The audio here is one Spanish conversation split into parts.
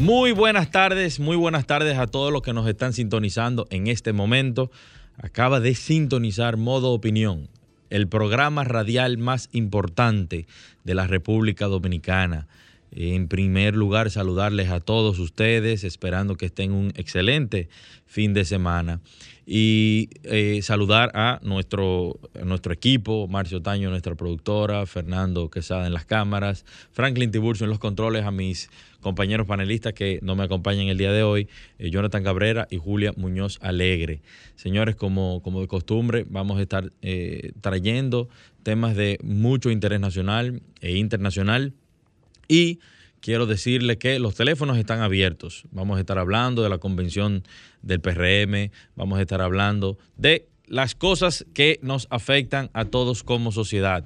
Muy buenas tardes, muy buenas tardes a todos los que nos están sintonizando en este momento. Acaba de sintonizar Modo Opinión, el programa radial más importante de la República Dominicana. En primer lugar, saludarles a todos ustedes, esperando que estén un excelente fin de semana. Y eh, saludar a nuestro, nuestro equipo, Marcio Taño, nuestra productora, Fernando Quesada en las cámaras, Franklin Tiburcio en los controles, a mis compañeros panelistas que no me acompañan el día de hoy, eh, Jonathan Cabrera y Julia Muñoz Alegre. Señores, como, como de costumbre, vamos a estar eh, trayendo temas de mucho interés nacional e internacional y quiero decirle que los teléfonos están abiertos. Vamos a estar hablando de la convención del PRM, vamos a estar hablando de las cosas que nos afectan a todos como sociedad.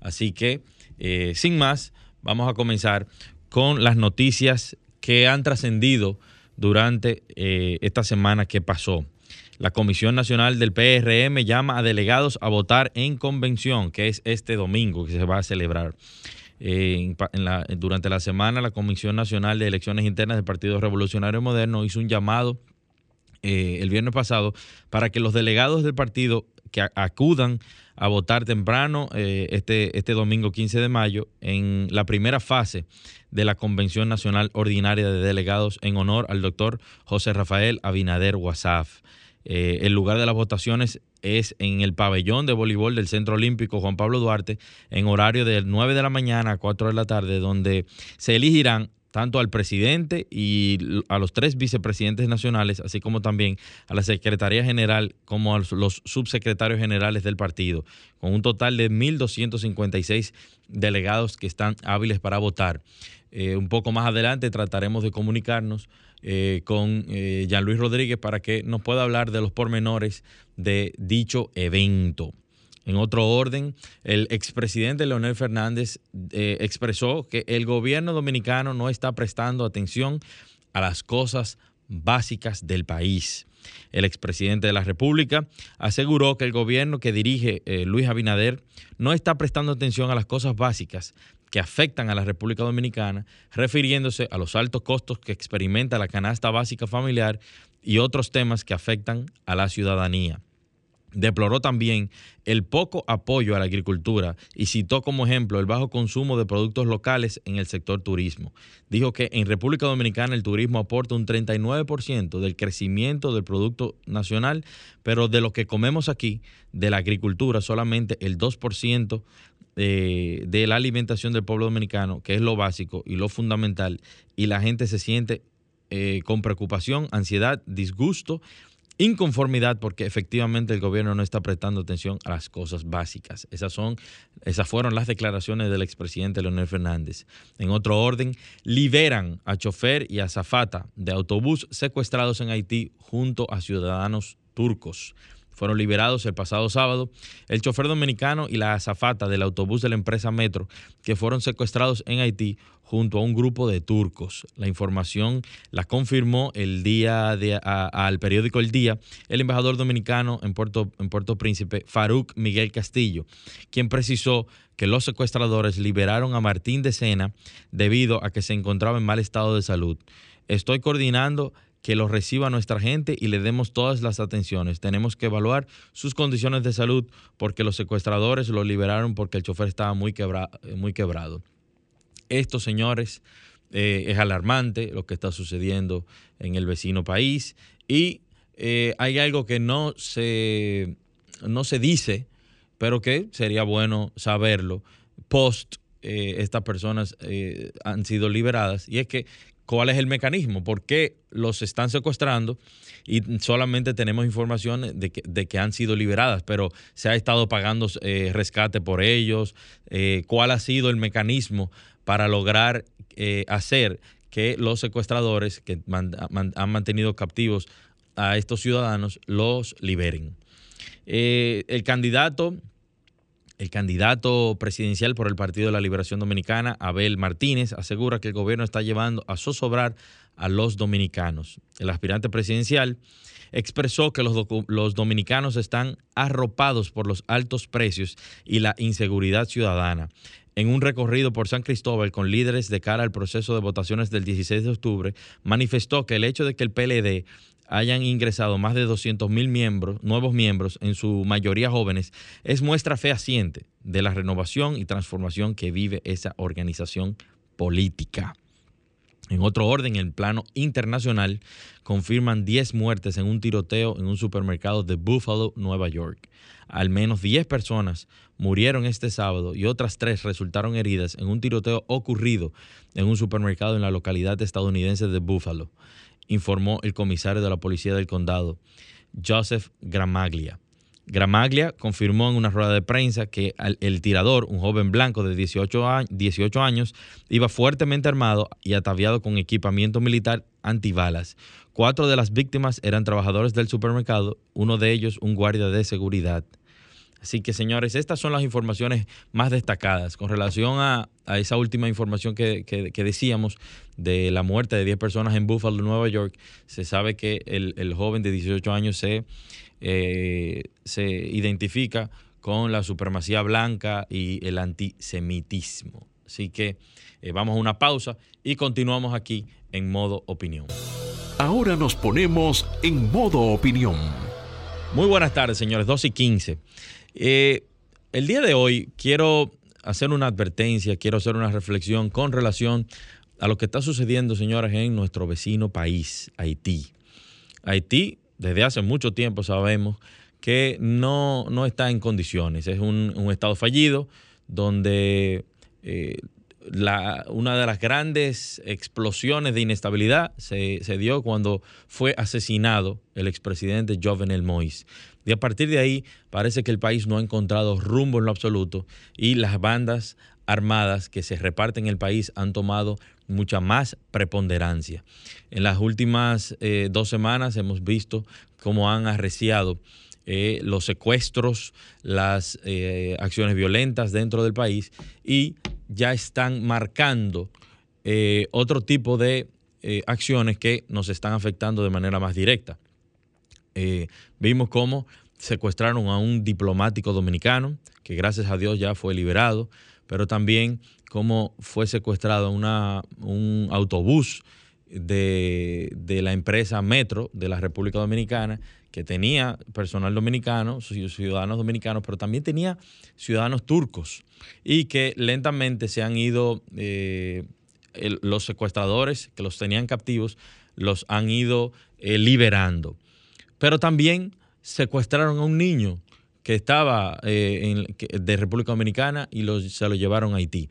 Así que, eh, sin más, vamos a comenzar con las noticias que han trascendido durante eh, esta semana que pasó. La Comisión Nacional del PRM llama a delegados a votar en convención, que es este domingo que se va a celebrar. Eh, durante la semana, la Comisión Nacional de Elecciones Internas del Partido Revolucionario Moderno hizo un llamado eh, el viernes pasado para que los delegados del partido que acudan a votar temprano eh, este, este domingo 15 de mayo en la primera fase de la Convención Nacional Ordinaria de Delegados en honor al doctor José Rafael Abinader Wasaf. Eh, el lugar de las votaciones es en el pabellón de voleibol del Centro Olímpico Juan Pablo Duarte en horario de 9 de la mañana a 4 de la tarde, donde se elegirán tanto al presidente y a los tres vicepresidentes nacionales, así como también a la Secretaría General, como a los subsecretarios generales del partido, con un total de 1.256 delegados que están hábiles para votar. Eh, un poco más adelante trataremos de comunicarnos eh, con eh, Luis Rodríguez para que nos pueda hablar de los pormenores de dicho evento. En otro orden, el expresidente Leonel Fernández eh, expresó que el gobierno dominicano no está prestando atención a las cosas básicas del país. El expresidente de la República aseguró que el gobierno que dirige eh, Luis Abinader no está prestando atención a las cosas básicas que afectan a la República Dominicana, refiriéndose a los altos costos que experimenta la canasta básica familiar y otros temas que afectan a la ciudadanía. Deploró también el poco apoyo a la agricultura y citó como ejemplo el bajo consumo de productos locales en el sector turismo. Dijo que en República Dominicana el turismo aporta un 39% del crecimiento del Producto Nacional, pero de lo que comemos aquí, de la agricultura, solamente el 2% de, de la alimentación del pueblo dominicano, que es lo básico y lo fundamental, y la gente se siente eh, con preocupación, ansiedad, disgusto inconformidad porque efectivamente el gobierno no está prestando atención a las cosas básicas. Esas son esas fueron las declaraciones del expresidente Leonel Fernández. En otro orden, liberan a chofer y a zafata de autobús secuestrados en Haití junto a ciudadanos turcos fueron liberados el pasado sábado el chofer dominicano y la azafata del autobús de la empresa Metro, que fueron secuestrados en Haití junto a un grupo de turcos. La información la confirmó el día de, al periódico El Día el embajador dominicano en Puerto, en Puerto Príncipe, Farouk Miguel Castillo, quien precisó que los secuestradores liberaron a Martín de Sena debido a que se encontraba en mal estado de salud. Estoy coordinando que lo reciba nuestra gente y le demos todas las atenciones. Tenemos que evaluar sus condiciones de salud porque los secuestradores lo liberaron porque el chofer estaba muy, muy quebrado. Esto, señores, eh, es alarmante lo que está sucediendo en el vecino país y eh, hay algo que no se, no se dice, pero que sería bueno saberlo post eh, estas personas han sido liberadas y es que cuál es el mecanismo, por qué los están secuestrando y solamente tenemos información de que, han sido liberadas, pero se ha estado pagando eh, rescate por ellos, eh, cuál ha sido el mecanismo para lograr eh, hacer que los secuestradores que han mantenido captivos a estos ciudadanos los liberen. el candidato el candidato presidencial por el Partido de la Liberación Dominicana, Abel Martínez, asegura que el gobierno está llevando a zozobrar a los dominicanos. El aspirante presidencial expresó que los, los, dominicanos están arropados por los altos precios y la inseguridad ciudadana. En un recorrido por San Cristóbal con líderes de cara al proceso de votaciones del 16 de octubre, manifestó que el hecho de que el PLD hayan ingresado más de 200 mil miembros, nuevos miembros, en su mayoría jóvenes, es muestra fehaciente de la renovación y transformación que vive esa organización política. En otro orden, en el plano internacional, confirman 10 muertes en un tiroteo en un supermercado de Buffalo, Nueva York. Al menos 10 personas murieron este sábado y otras 3 resultaron heridas en un tiroteo ocurrido en un supermercado en la localidad estadounidense de Buffalo informó el comisario de la policía del condado, Joseph Gramaglia. Gramaglia confirmó en una rueda de prensa que el tirador, un joven blanco de 18 años, iba fuertemente armado y ataviado con equipamiento militar antibalas. Cuatro de las víctimas eran trabajadores del supermercado, uno de ellos un guardia de seguridad. Así que, señores, estas son las informaciones más destacadas. Con relación a, esa última información que, decíamos de la muerte de 10 personas en Buffalo, Nueva York, se sabe que el, joven de 18 años se, eh, se identifica con la supremacía blanca y el antisemitismo. Así que eh, vamos a una pausa y continuamos aquí en modo opinión. Ahora nos ponemos en modo opinión. Muy buenas tardes, señores. 2 y 15. Eh, el día de hoy quiero hacer una advertencia, quiero hacer una reflexión con relación a lo que está sucediendo, señores, en nuestro vecino país, Haití. Haití, desde hace mucho tiempo sabemos que no, está en condiciones. Es un, estado fallido donde eh, una de las grandes explosiones de inestabilidad se, se, dio cuando fue asesinado el expresidente Jovenel Moïse. Y a partir de ahí parece que el país no ha encontrado rumbo en lo absoluto y las bandas armadas que se reparten en el país han tomado mucha más preponderancia. En las últimas eh, dos semanas hemos visto cómo han arreciado eh, los secuestros, las eh, acciones violentas dentro del país y ya están marcando otro tipo de acciones que nos están afectando de manera más directa. Eh, vimos cómo secuestraron a un diplomático dominicano, que gracias a Dios ya fue liberado, pero también cómo fue secuestrado una, un autobús de, la empresa Metro de la República Dominicana, que tenía personal dominicano, ciudadanos dominicanos, pero también tenía ciudadanos turcos, y que lentamente se han ido, eh, los secuestradores que los tenían captivos, los han ido eh, liberando. Pero también secuestraron a un niño que estaba eh, de República Dominicana y se lo llevaron a Haití.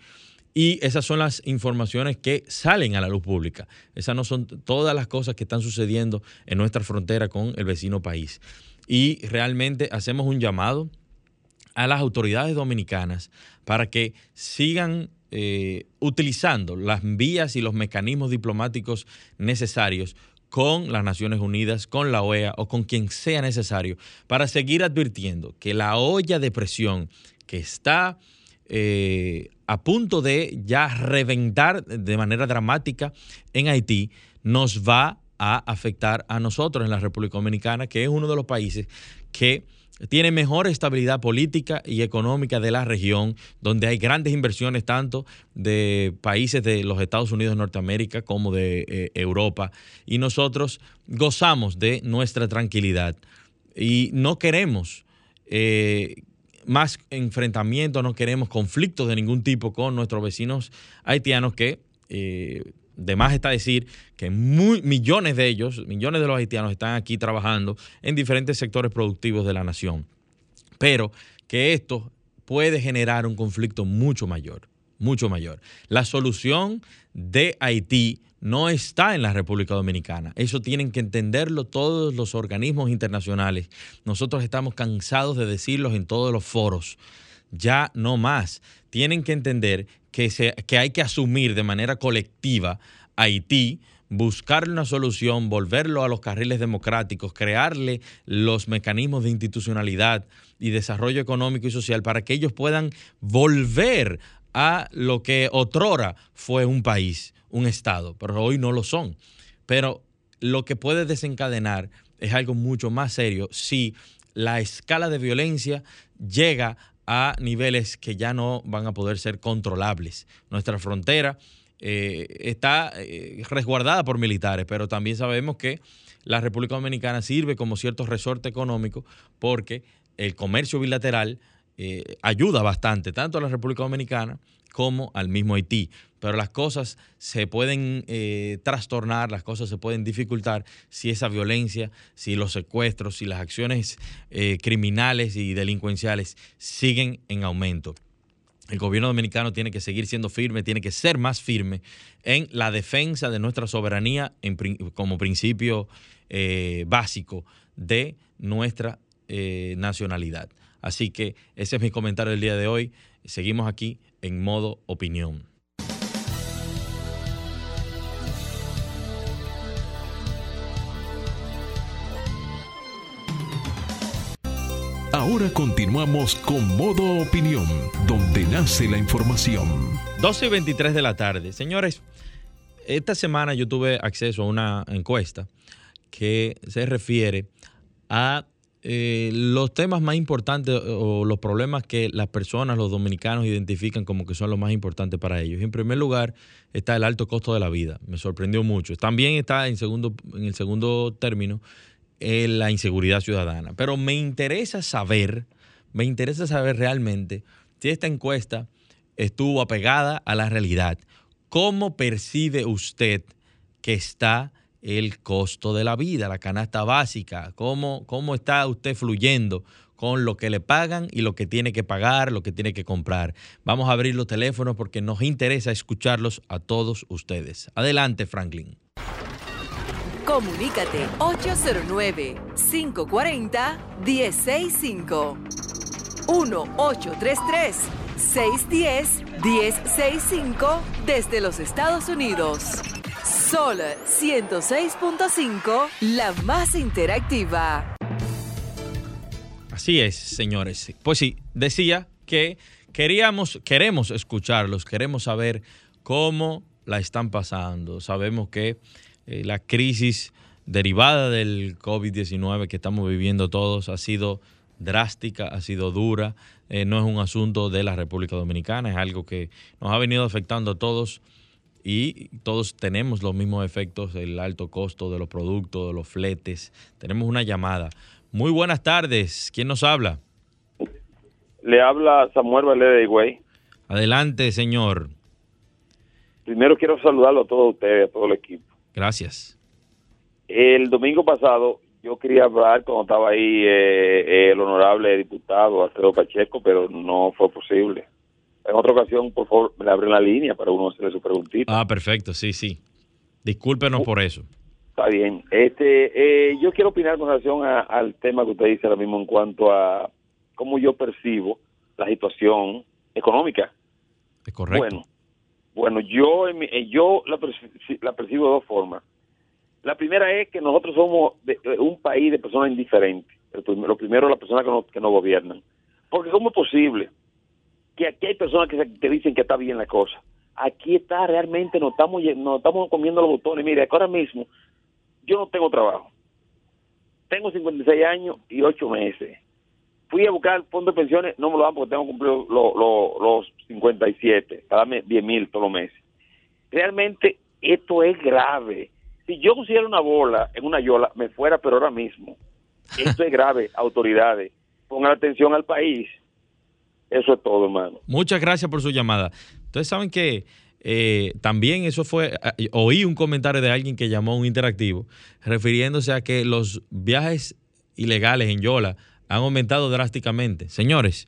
Y esas son las informaciones que salen a la luz pública. Esas no son todas las cosas que están sucediendo en nuestra frontera con el vecino país. Y realmente hacemos un llamado a las autoridades dominicanas para que sigan eh, utilizando las vías y los mecanismos diplomáticos necesarios con las Naciones Unidas, con la OEA o con quien sea necesario para seguir advirtiendo que la olla de presión que está eh, a punto de ya reventar de manera dramática en Haití nos va a afectar a nosotros en la República Dominicana, que es uno de los países que tiene mejor estabilidad política y económica de la región, donde hay grandes inversiones tanto de países de los Estados Unidos de Norteamérica como de eh, Europa. Y nosotros gozamos de nuestra tranquilidad y no queremos eh, más enfrentamientos, no queremos conflictos de ningún tipo con nuestros vecinos haitianos que... Eh, de más está decir que millones de ellos, millones de los haitianos están aquí trabajando en diferentes sectores productivos de la nación. Pero que esto puede generar un conflicto mucho mayor, mucho mayor. La solución de Haití no está en la República Dominicana. Eso tienen que entenderlo todos los organismos internacionales. Nosotros estamos cansados de decirlos en todos los foros. Ya no más. Tienen que entender que, se, que hay que asumir de manera colectiva Haití, buscarle una solución, volverlo a los carriles democráticos, crearle los mecanismos de institucionalidad y desarrollo económico y social para que ellos puedan volver a lo que otrora fue un país, un Estado, pero hoy no lo son. Pero lo que puede desencadenar es algo mucho más serio si la escala de violencia llega a niveles que ya no van a poder ser controlables. Nuestra frontera eh, está eh, resguardada por militares, pero también sabemos que la República Dominicana sirve como cierto resorte económico porque el comercio bilateral eh, ayuda bastante, tanto a la República Dominicana como al mismo Haití. Pero las cosas se pueden eh, trastornar, las cosas se pueden dificultar si esa violencia, si los secuestros, si las acciones eh, criminales y delincuenciales siguen en aumento. El gobierno dominicano tiene que seguir siendo firme, tiene que ser más firme en la defensa de nuestra soberanía como principio básico de nuestra nacionalidad. Así que ese es mi comentario del día de hoy. Seguimos aquí en modo opinión. Ahora continuamos con modo opinión, donde nace la información. 12 y 23 de la tarde. Señores, esta semana yo tuve acceso a una encuesta que se refiere a eh, los temas más importantes o los problemas que las personas, los dominicanos, identifican como que son los más importantes para ellos. en primer lugar está el alto costo de la vida. Me sorprendió mucho. También está en, segundo, en el segundo término eh, la inseguridad ciudadana. Pero me interesa saber, me interesa saber realmente si esta encuesta estuvo apegada a la realidad. ¿Cómo percibe usted que está el costo de la vida, la canasta básica, cómo, cómo está usted fluyendo con lo que le pagan y lo que tiene que pagar, lo que tiene que comprar. Vamos a abrir los teléfonos porque nos interesa escucharlos a todos ustedes. Adelante, Franklin. Comunícate 809-540-1065. 1-833-610-1065 desde los Estados Unidos. Sol 106.5, la más interactiva. Así es, señores. Pues sí, decía que queríamos, queremos escucharlos, queremos saber cómo la están pasando. Sabemos que eh, la crisis derivada del COVID-19 que estamos viviendo todos ha sido drástica, ha sido dura. Eh, no es un asunto de la República Dominicana, es algo que nos ha venido afectando a todos y todos tenemos los mismos efectos, el alto costo de los productos, de los fletes. Tenemos una llamada. Muy buenas tardes. ¿Quién nos habla? Le habla Samuel Valera de Higüey. Adelante, señor. Primero quiero saludarlo a todos ustedes, a todo el equipo. Gracias. El domingo pasado yo quería hablar cuando estaba ahí eh, el honorable diputado Alfredo Pacheco, pero no fue posible en otra ocasión, por favor, me abren la línea para uno hacerle su preguntita. Ah, perfecto, sí, sí. Discúlpenos por eso. Está bien. Este, eh, yo quiero opinar con relación al tema que usted dice ahora mismo en cuanto a cómo yo percibo la situación económica. Es correcto. Bueno, bueno yo, eh, yo la, percibo de dos formas. La primera es que nosotros somos un país de personas indiferentes. Lo primero, las personas que no, que no gobiernan. Porque ¿cómo es posible? Que aquí hay personas que, dicen que está bien la cosa. Aquí está realmente, no estamos, no estamos comiendo los botones. Mire, ahora mismo yo no tengo trabajo. Tengo 56 años y 8 meses. Fui a buscar el fondo de pensiones, no me lo dan porque tengo que cumplir los 57, para darme 10 mil todos los meses. Realmente esto es grave. Si yo pusiera una bola en una yola, me fuera, pero ahora mismo. Esto es grave, autoridades. Pongan atención al país eso es todo, hermano. Muchas gracias por su llamada. Ustedes saben que eh, también eso fue, oí un comentario de alguien que llamó un interactivo refiriéndose a que los viajes ilegales en Yola han aumentado drásticamente. Señores,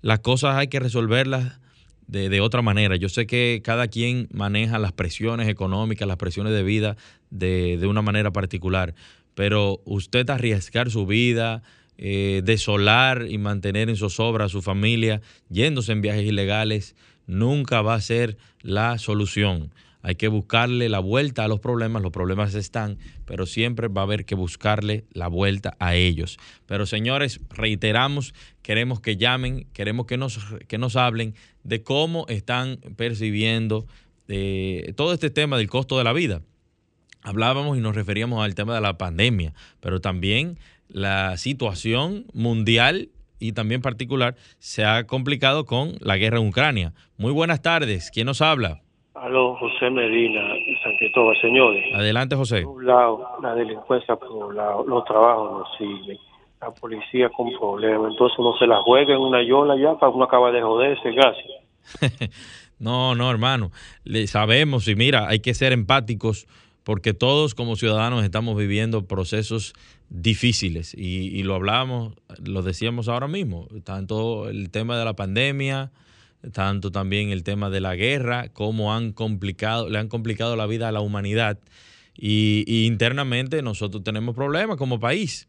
las cosas hay que resolverlas de, otra manera. Yo sé que cada quien maneja las presiones económicas, las presiones de vida de, de una manera particular, pero usted arriesgar su vida, eh, desolar y mantener en zozobra a su familia, yéndose en viajes ilegales, nunca va a ser la solución. Hay que buscarle la vuelta a los problemas, los problemas están, pero siempre va a haber que buscarle la vuelta a ellos. Pero señores, reiteramos, queremos que llamen, queremos que nos, que nos hablen de cómo están percibiendo eh, todo este tema del costo de la vida. Hablábamos y nos referíamos al tema de la pandemia, pero también la situación mundial y también particular se ha complicado con la guerra en Ucrania. Muy buenas tardes, ¿quién nos habla? Aló, José Medina de San Cristóbal, señores. Adelante, José. Por un lado, la delincuencia, por un lado, los trabajos no siguen, la policía con problemas, entonces uno se la juega en una yola ya para uno acaba de joderse, gracias. no, no, hermano, Le sabemos y mira, hay que ser empáticos porque todos como ciudadanos estamos viviendo procesos difíciles y, y lo hablamos, lo decíamos ahora mismo, tanto el tema de la pandemia, tanto también el tema de la guerra, cómo han complicado, le han complicado la vida a la humanidad. Y, internamente nosotros tenemos problemas como país.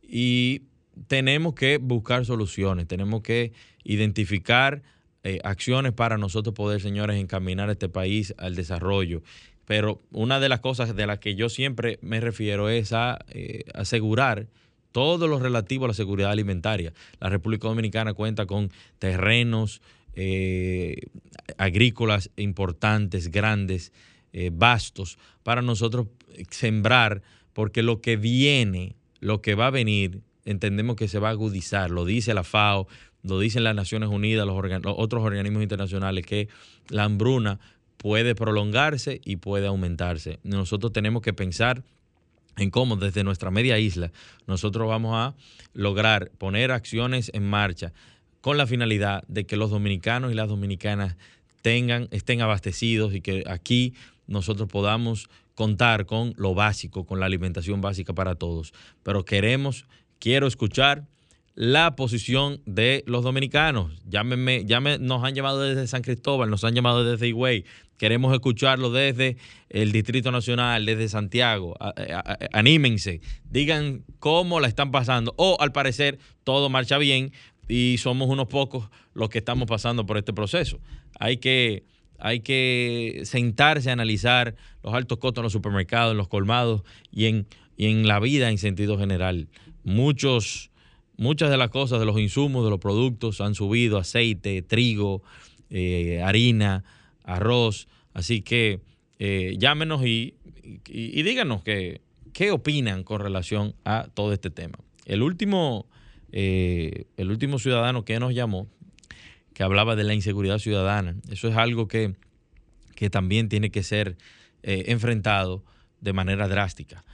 Y tenemos que buscar soluciones, tenemos que identificar eh, acciones para nosotros poder, señores, encaminar este país al desarrollo. Pero una de las cosas de las que yo siempre me refiero es a eh, asegurar todo lo relativo a la seguridad alimentaria. La República Dominicana cuenta con terrenos, eh, agrícolas importantes, grandes, eh, vastos, para nosotros sembrar, porque lo que viene, lo que va a venir, entendemos que se va a agudizar, lo dice la FAO, lo dicen las Naciones Unidas, los, otros organismos internacionales, que la hambruna puede prolongarse y puede aumentarse. Nosotros tenemos que pensar en cómo desde nuestra media isla nosotros vamos a lograr poner acciones en marcha con la finalidad de que los dominicanos y las dominicanas tengan, estén abastecidos y que aquí nosotros podamos contar con lo básico, con la alimentación básica para todos. Pero queremos, quiero escuchar la posición de los dominicanos. Llámenme, nos han llamado desde San Cristóbal, nos han llamado desde Higüey. Queremos escucharlo desde el Distrito Nacional, desde Santiago. anímense, digan cómo la están pasando. O al parecer todo marcha bien, y somos unos pocos los que estamos pasando por este proceso. Hay que, hay que sentarse a analizar los altos costos en los supermercados, en los colmados y en, en la vida en sentido general. Muchos, muchas de las cosas, de los insumos, de los productos han subido, aceite, trigo, eh, harina, arroz. Así que eh, llámenos y, díganos qué opinan con relación a todo este tema. El último eh, el último ciudadano que nos llamó, que hablaba de la inseguridad ciudadana. Eso es algo que, también tiene que ser eh, enfrentado de manera drástica.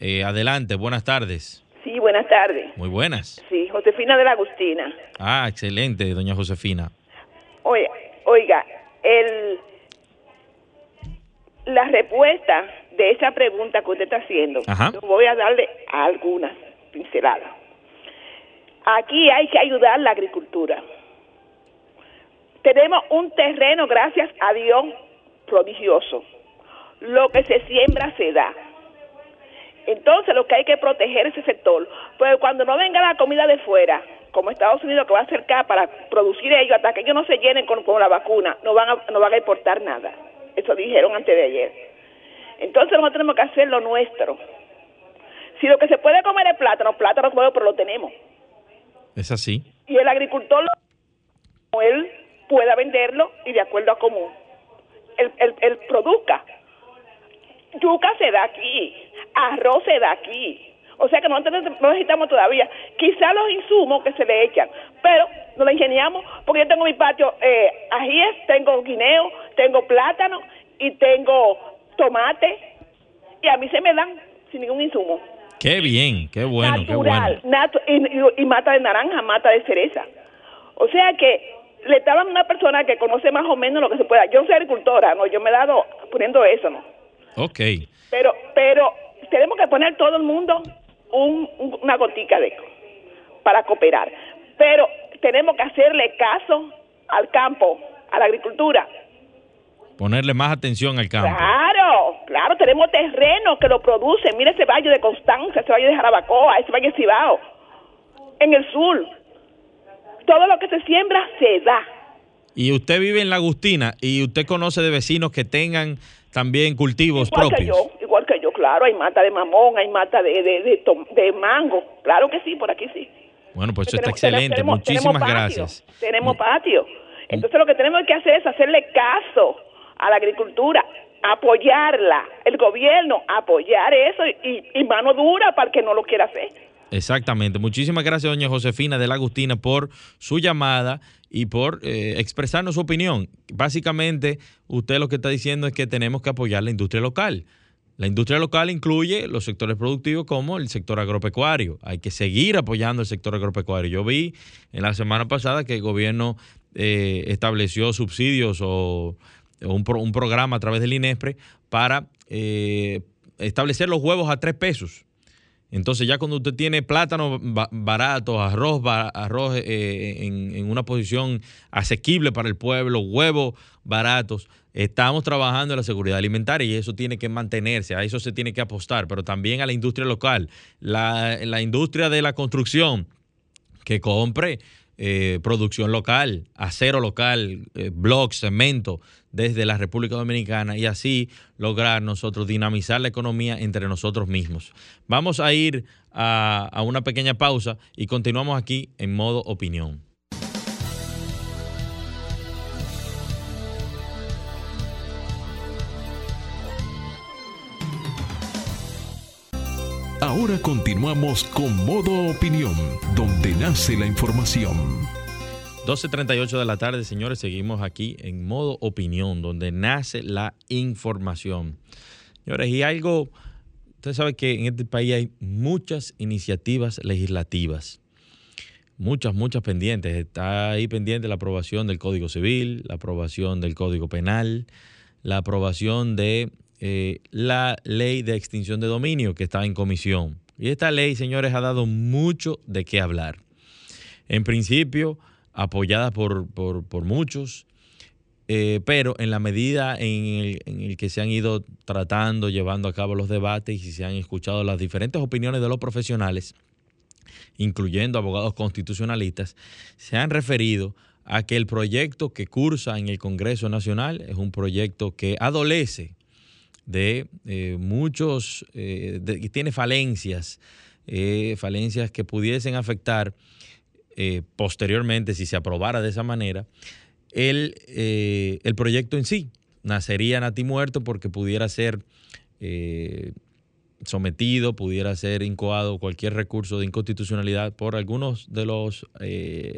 Adelante, buenas tardes. Buenas tardes. Muy buenas. Sí, Josefina de la Agustina. Ah, excelente, doña Josefina. Oiga, oiga el, la respuesta de esa pregunta que usted está haciendo, voy a darle algunas pinceladas. Aquí hay que ayudar la agricultura. Tenemos un terreno, gracias a Dios, prodigioso. Lo que se siembra se da. Entonces lo que hay que proteger ese sector, pues cuando no venga la comida de fuera, como Estados Unidos que va a acercar para producir ellos hasta que ellos no se llenen con, la vacuna, no van, a, no van a importar nada. Eso dijeron antes de ayer. Entonces nosotros tenemos que hacer lo nuestro. Si lo que se puede comer es plátano, plátano pero lo tenemos. Es así. Y el agricultor, él pueda venderlo y de acuerdo a cómo él, él, produzca. Yuca se da aquí, arroz se da aquí. O sea que no necesitamos todavía. Quizá los insumos que se le echan, pero no lo ingeniamos porque yo tengo mi patio eh, ajíes, tengo guineo, tengo plátano y tengo tomate y a mí se me dan sin ningún insumo. Qué bien, qué bueno, natural, y, mata de naranja, mata de cereza. O sea que le estaban a una persona que conoce más o menos lo que se pueda. Yo soy agricultora, no, yo me he dado poniendo eso, ¿no? Ok. Pero, pero tenemos que poner todo el mundo una gotica de para cooperar. Pero tenemos que hacerle caso al campo, a la agricultura. Ponerle más atención al campo. Claro, claro, tenemos terreno que lo producen. Mira ese valle de Constanza, ese valle de Jarabacoa, ese valle de Cibao, en el sur. Todo lo que se siembra se da. Y usted vive en La Agustina y usted conoce de vecinos que tengan también cultivos igual propios. que yo, igual que yo, claro, hay mata de mamón, hay mata de, de, de, tom- de mango, claro que sí, por aquí sí. Bueno, pues eso está excelente. tenemos- Muchísimas tenemos gracias. Tenemos patio. Entonces lo que tenemos que hacer es hacerle caso a la agricultura, apoyarla, el gobierno, apoyar eso y, y mano dura para el que no lo quiera hacer. Exactamente. Muchísimas gracias, doña Josefina de la Agustina, por su llamada y por eh, expresarnos su opinión. Básicamente, usted lo que está diciendo es que tenemos que apoyar la industria local. La industria local incluye los sectores productivos como el sector agropecuario. Hay que seguir apoyando el sector agropecuario. Yo vi en la semana pasada que el gobierno eh, estableció subsidios o, un, un programa a través del INESPRE para eh, establecer los huevos a tres pesos. Entonces ya cuando usted tiene plátanos ba- baratos, arroz, arroz eh, en, en una posición asequible para el pueblo, huevos baratos, estamos trabajando en la seguridad alimentaria y eso tiene que mantenerse, a eso se tiene que apostar, pero también a la industria local, la, industria de la construcción, que compre eh, producción local, acero local, eh, blocks, cemento desde la República Dominicana y así lograr nosotros dinamizar la economía entre nosotros mismos. Vamos a ir a, a una pequeña pausa y continuamos aquí en modo opinión. Ahora continuamos con Modo Opinión, donde nace la información. 12.38 de la tarde, señores, seguimos aquí en modo opinión, donde nace la información. Señores, y algo, usted sabe que en este país hay muchas iniciativas legislativas, muchas, muchas pendientes. Está ahí pendiente la aprobación del Código Civil, la aprobación del Código Penal, la aprobación de eh, la ley de extinción de dominio que está en comisión. Y esta ley, señores, ha dado mucho de qué hablar. En principio, apoyada por, por- muchos, eh, pero en la medida en el, en el que se han ido tratando, llevando a cabo los debates y se han escuchado las diferentes opiniones de los profesionales, incluyendo abogados constitucionalistas, se han referido a que el proyecto que cursa en el Congreso Nacional es un proyecto que adolece de eh, muchos, eh, tiene falencias, eh, falencias que pudiesen afectar eh, posteriormente, si se aprobara de esa manera, el, eh, el proyecto en sí. Nacería nati muerto porque pudiera ser eh, sometido, pudiera ser incoado cualquier recurso de inconstitucionalidad por algunos de los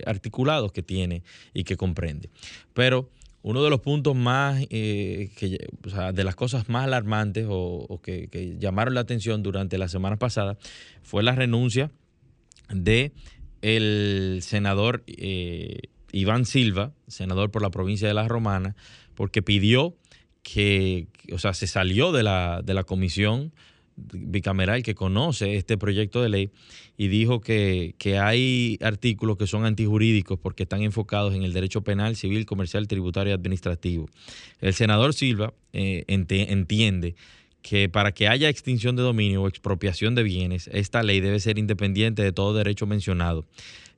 articulados que tiene y que comprende. Pero uno de los puntos más, que, de las cosas más alarmantes o, o que, que llamaron la atención durante la semana pasada fue la renuncia de el senador eh, Iván Silva, senador por la provincia de La Romana, porque pidió que, o sea, se salió de la, de la comisión bicameral que conoce este proyecto de ley y dijo que, que hay artículos que son antijurídicos porque están enfocados en el derecho penal, civil, comercial, tributario y administrativo. El senador Silva eh, entiende que para que haya extinción de dominio o expropiación de bienes, esta ley debe ser independiente de todo derecho mencionado.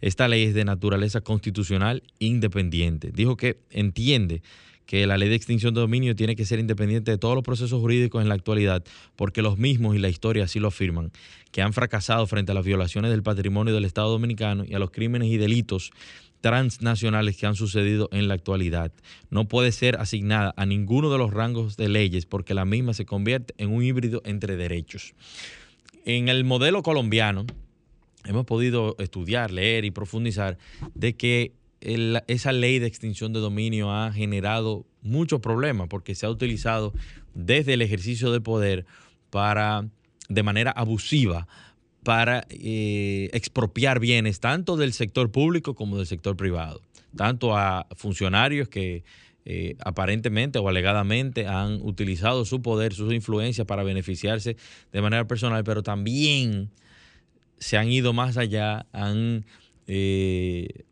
Esta ley es de naturaleza constitucional independiente. Dijo que entiende que la ley de extinción de dominio tiene que ser independiente de todos los procesos jurídicos en la actualidad, porque los mismos y la historia así lo afirman, que han fracasado frente a las violaciones del patrimonio del Estado dominicano y a los crímenes y delitos transnacionales que han sucedido en la actualidad. No puede ser asignada a ninguno de los rangos de leyes porque la misma se convierte en un híbrido entre derechos. En el modelo colombiano hemos podido estudiar, leer y profundizar de que esa ley de extinción de dominio ha generado muchos problemas porque se ha utilizado desde el ejercicio de poder para de manera abusiva para eh, expropiar bienes tanto del sector público como del sector privado, tanto a funcionarios que eh, aparentemente o alegadamente han utilizado su poder, su influencia para beneficiarse de manera personal, pero también se han ido más allá, han eh,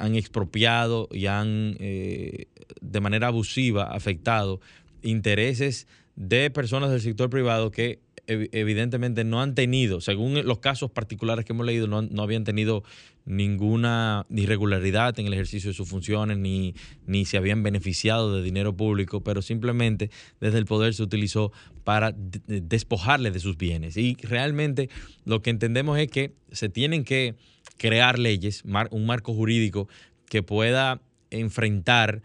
han expropiado y han de manera abusiva afectado intereses de personas del sector privado que evidentemente no han tenido, según los casos particulares que hemos leído, no, no, habían tenido ninguna irregularidad en el ejercicio de sus funciones, ni, ni se habían beneficiado de dinero público, pero simplemente desde el poder se utilizó para despojarles de sus bienes. Y realmente lo que entendemos es que se tienen que crear leyes, un marco jurídico que pueda enfrentar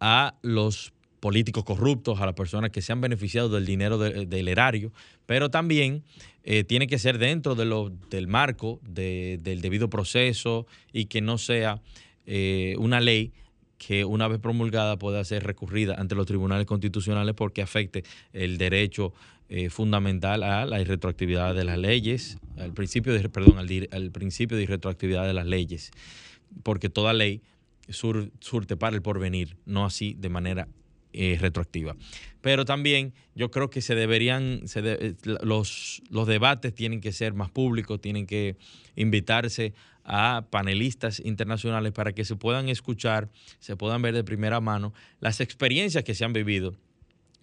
a los políticos corruptos, a las personas que se han beneficiado del dinero del erario, pero también eh, tiene que ser dentro de lo, del marco del debido proceso y que no sea eh, una ley que una vez promulgada pueda ser recurrida ante los tribunales constitucionales porque afecte el derecho eh, fundamental a la irretroactividad de las leyes, al principio de, perdón, al, principio de irretroactividad de las leyes, porque toda ley surte para el porvenir, no así de manera eh, retroactiva. Pero también yo creo que se deberían, eh, los, los debates tienen que ser más públicos, tienen que invitarse a panelistas internacionales para que se puedan escuchar, se puedan ver de primera mano las experiencias que se han vivido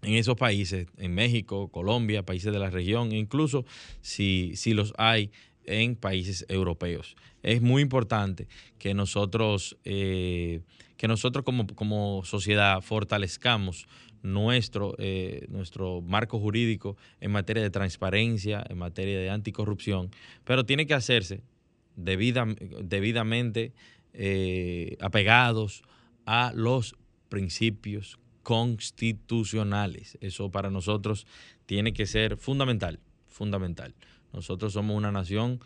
en esos países, en México, Colombia, países de la región, e incluso si, si los hay en países europeos. Es muy importante que nosotros, eh, que nosotros como, como, sociedad fortalezcamos nuestro, eh, nuestro marco jurídico en materia de transparencia, en materia de anticorrupción, pero tiene que hacerse debidamente eh, apegados a los principios constitucionales. Eso para nosotros tiene que ser fundamental, fundamental. Nosotros somos una nación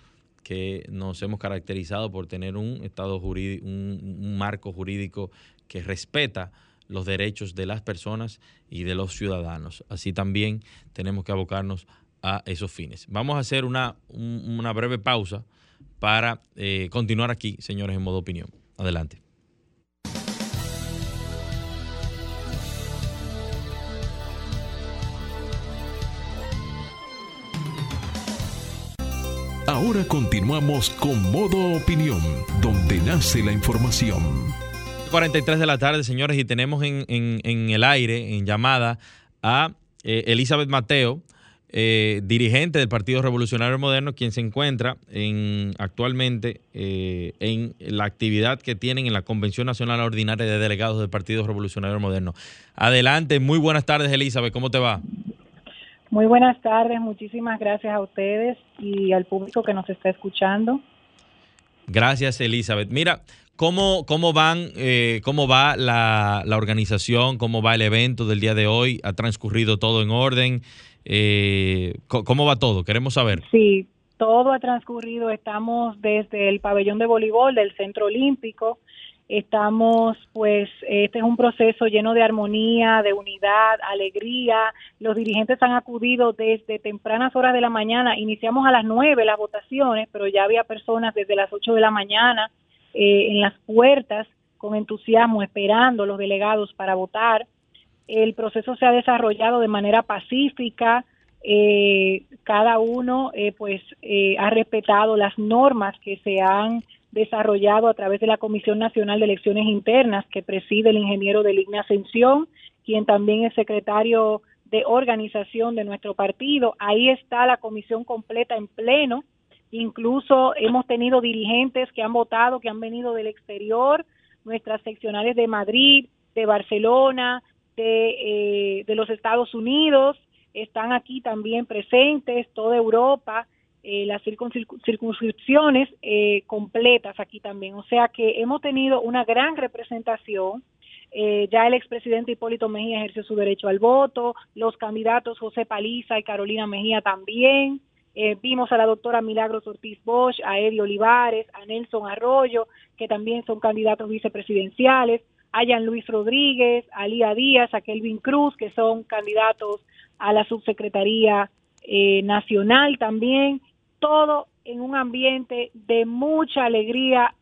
que nos hemos caracterizado por tener un estado jurídico, un, marco jurídico que respeta los derechos de las personas y de los ciudadanos. Así también tenemos que abocarnos a esos fines. Vamos a hacer una, una breve pausa para eh, continuar aquí, señores, en modo opinión. Adelante. Ahora continuamos con Modo Opinión, donde nace la información. 43 de la tarde, señores, y tenemos en, el aire, en llamada, a eh, Elizabeth Mateo, eh, dirigente del Partido Revolucionario Moderno, quien se encuentra en, actualmente eh, en la actividad que tienen en la Convención Nacional Ordinaria de Delegados del Partido Revolucionario Moderno. Adelante, muy buenas tardes, Elizabeth, ¿cómo te va? Muy buenas tardes, muchísimas gracias a ustedes y al público que nos está escuchando. Gracias, Elizabeth. Mira, ¿cómo, cómo van, eh, cómo va la, organización, cómo va el evento del día de hoy? ¿Ha transcurrido todo en orden? Eh, ¿Cómo va todo? Queremos saber. Sí, todo ha transcurrido. Estamos desde el pabellón de voleibol del Centro Olímpico Estamos, pues, este es un proceso lleno de armonía, de unidad, alegría. Los dirigentes han acudido desde tempranas horas de la mañana. Iniciamos a las nueve las votaciones, pero ya había personas desde las ocho de la mañana eh, en las puertas con entusiasmo esperando los delegados para votar. El proceso se ha desarrollado de manera pacífica. Eh, cada uno, eh, pues, ha respetado las normas que se han desarrollado a través de la Comisión Nacional de Elecciones Internas que preside el ingeniero de Ligna Ascensión, quien también es secretario de organización de nuestro partido. Ahí está la comisión completa en pleno. Incluso hemos tenido dirigentes que han votado, que han venido del exterior, nuestras seccionales de Madrid, de Barcelona, de, eh, de los Estados Unidos, están aquí también presentes, toda Europa eh, las circunscripciones eh, completas aquí también. O sea que hemos tenido una gran representación. Eh, ya el expresidente Hipólito Mejía ejerció su derecho al voto, los candidatos José Paliza y Carolina Mejía también. vimos a la doctora Milagros Ortiz Bosch, a Eddie Olivares, a Nelson Arroyo, que también son candidatos vicepresidenciales, a Jean Luis Rodríguez, a Lía Díaz, a Kelvin Cruz, que son candidatos a la subsecretaría nacional también todo en un ambiente de mucha alegría.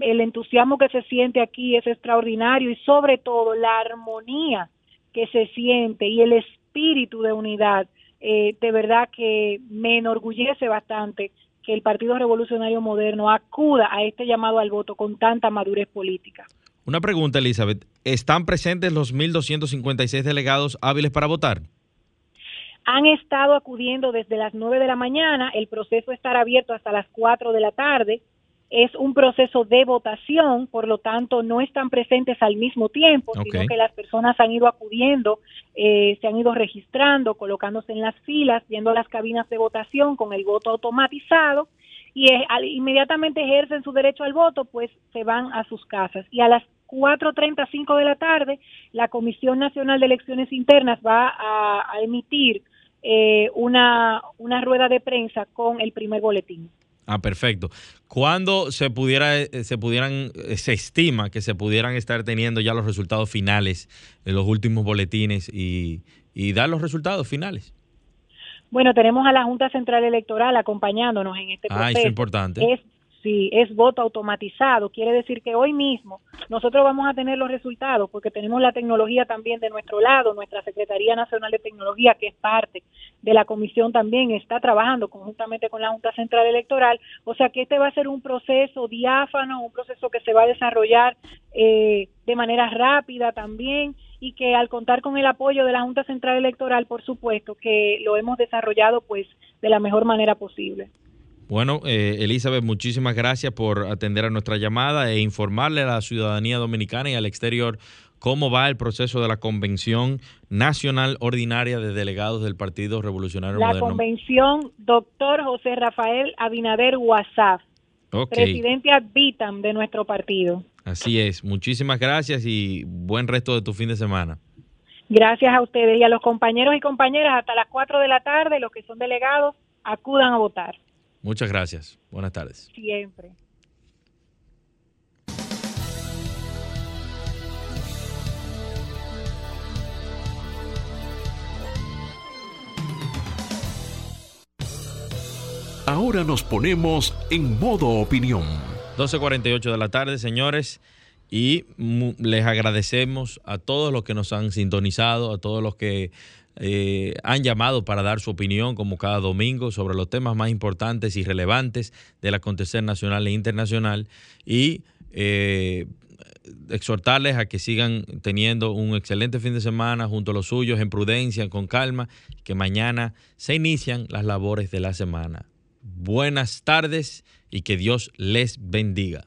El entusiasmo que se siente aquí es extraordinario y sobre todo la armonía que se siente y el espíritu de unidad. Eh, de verdad que me enorgullece bastante que el Partido Revolucionario Moderno acuda a este llamado al voto con tanta madurez política. Una pregunta, Elizabeth. ¿Están presentes los 1.256 delegados hábiles para votar? Han estado acudiendo desde las 9 de la mañana, el proceso estará abierto hasta las 4 de la tarde. Es un proceso de votación, por lo tanto no están presentes al mismo tiempo, sino que las personas han ido acudiendo, eh, se han ido registrando, colocándose en las filas, viendo las cabinas de votación con el voto automatizado y eh, inmediatamente ejercen su derecho al voto, pues se van a sus casas. Y a las 4.35 de la tarde, la Comisión Nacional de Elecciones Internas va a, emitir eh, una, una rueda de prensa con el primer boletín. Ah, perfecto. ¿Cuándo se pudiera, eh, se pudieran, eh, se estima que se pudieran estar teniendo ya los resultados finales de los últimos boletines y, y dar los resultados finales? Bueno, tenemos a la Junta Central Electoral acompañándonos en este proceso. Ah, eso es importante. Es Sí, es voto automatizado. Quiere decir que hoy mismo nosotros vamos a tener los resultados porque tenemos la tecnología también de nuestro lado. Nuestra Secretaría Nacional de Tecnología, que es parte de la comisión, también está trabajando conjuntamente con la Junta Central Electoral. O sea que este va a ser un proceso diáfano, un proceso que se va a desarrollar eh, de manera rápida también y que al contar con el apoyo de la Junta Central Electoral, por supuesto, que lo hemos desarrollado pues de la mejor manera posible. Bueno, eh, Elizabeth, muchísimas gracias por atender a nuestra llamada e informarle a la ciudadanía dominicana y al exterior cómo va el proceso de la Convención Nacional Ordinaria de Delegados del Partido Revolucionario la Moderno. La convención, doctor José Rafael Abinader Wasaf, presidente ad vitam de nuestro partido. Así es, muchísimas gracias y buen resto de tu fin de semana. Gracias a ustedes y a los compañeros y compañeras hasta las 4 de la tarde, los que son delegados, acudan a votar. Muchas gracias. Buenas tardes. Siempre. Ahora nos ponemos en modo opinión. 12.48 de la tarde, señores, y les agradecemos a todos los que nos han sintonizado, a todos los que eh, han llamado para dar su opinión, como cada domingo, sobre los temas más importantes y relevantes del acontecer nacional e internacional y eh, exhortarles a que sigan teniendo un excelente fin de semana junto a los suyos, en prudencia, con calma, que mañana se inician las labores de la semana. Buenas tardes y que Dios les bendiga.